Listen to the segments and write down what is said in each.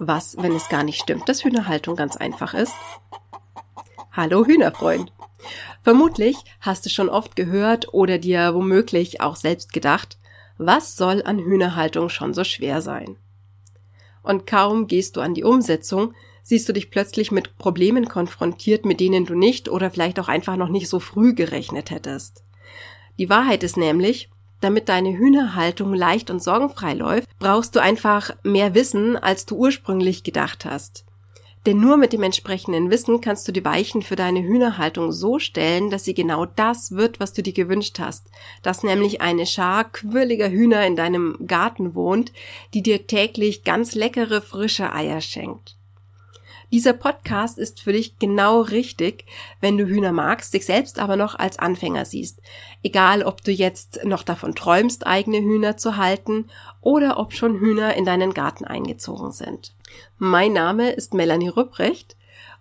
Was, wenn es gar nicht stimmt, dass Hühnerhaltung ganz einfach ist? Hallo Hühnerfreund. Vermutlich hast du schon oft gehört oder dir womöglich auch selbst gedacht, was soll an Hühnerhaltung schon so schwer sein? Und kaum gehst du an die Umsetzung, siehst du dich plötzlich mit Problemen konfrontiert, mit denen du nicht oder vielleicht auch einfach noch nicht so früh gerechnet hättest. Die Wahrheit ist nämlich, damit deine Hühnerhaltung leicht und sorgenfrei läuft, brauchst du einfach mehr Wissen, als du ursprünglich gedacht hast. Denn nur mit dem entsprechenden Wissen kannst du die Weichen für deine Hühnerhaltung so stellen, dass sie genau das wird, was du dir gewünscht hast. Dass nämlich eine Schar quirliger Hühner in deinem Garten wohnt, die dir täglich ganz leckere frische Eier schenkt. Dieser Podcast ist für dich genau richtig, wenn du Hühner magst, dich selbst aber noch als Anfänger siehst. Egal, ob du jetzt noch davon träumst, eigene Hühner zu halten oder ob schon Hühner in deinen Garten eingezogen sind. Mein Name ist Melanie Rübrecht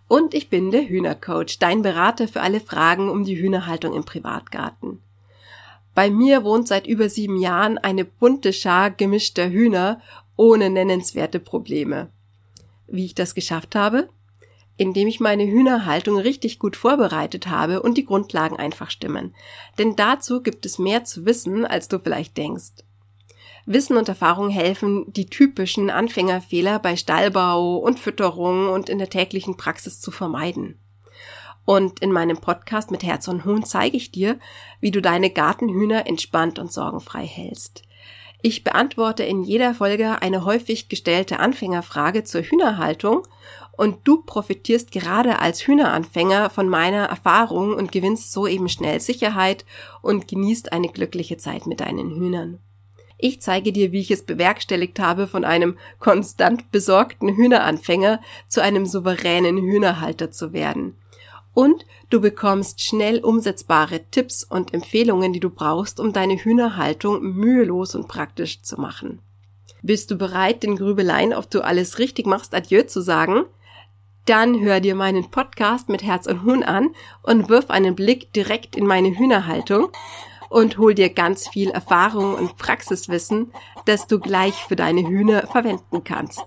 und ich bin der Hühnercoach, dein Berater für alle Fragen um die Hühnerhaltung im Privatgarten. Bei mir wohnt seit über sieben Jahren eine bunte Schar gemischter Hühner ohne nennenswerte Probleme. Wie ich das geschafft habe? Indem ich meine Hühnerhaltung richtig gut vorbereitet habe und die Grundlagen einfach stimmen. Denn dazu gibt es mehr zu wissen, als du vielleicht denkst. Wissen und Erfahrung helfen, die typischen Anfängerfehler bei Stallbau und Fütterung und in der täglichen Praxis zu vermeiden. Und in meinem Podcast mit Herz und Huhn zeige ich dir, wie du deine Gartenhühner entspannt und sorgenfrei hältst. Ich beantworte in jeder Folge eine häufig gestellte Anfängerfrage zur Hühnerhaltung und du profitierst gerade als Hühneranfänger von meiner Erfahrung und gewinnst so eben schnell Sicherheit und genießt eine glückliche Zeit mit deinen Hühnern. Ich zeige dir, wie ich es bewerkstelligt habe, von einem konstant besorgten Hühneranfänger zu einem souveränen Hühnerhalter zu werden und du bekommst schnell umsetzbare Tipps und Empfehlungen, die du brauchst, um deine Hühnerhaltung mühelos und praktisch zu machen. Bist du bereit, den Grübeleien, ob du alles richtig machst, Adieu zu sagen? Dann hör dir meinen Podcast mit Herz und Huhn an und wirf einen Blick direkt in meine Hühnerhaltung und hol dir ganz viel Erfahrung und Praxiswissen, das du gleich für deine Hühner verwenden kannst.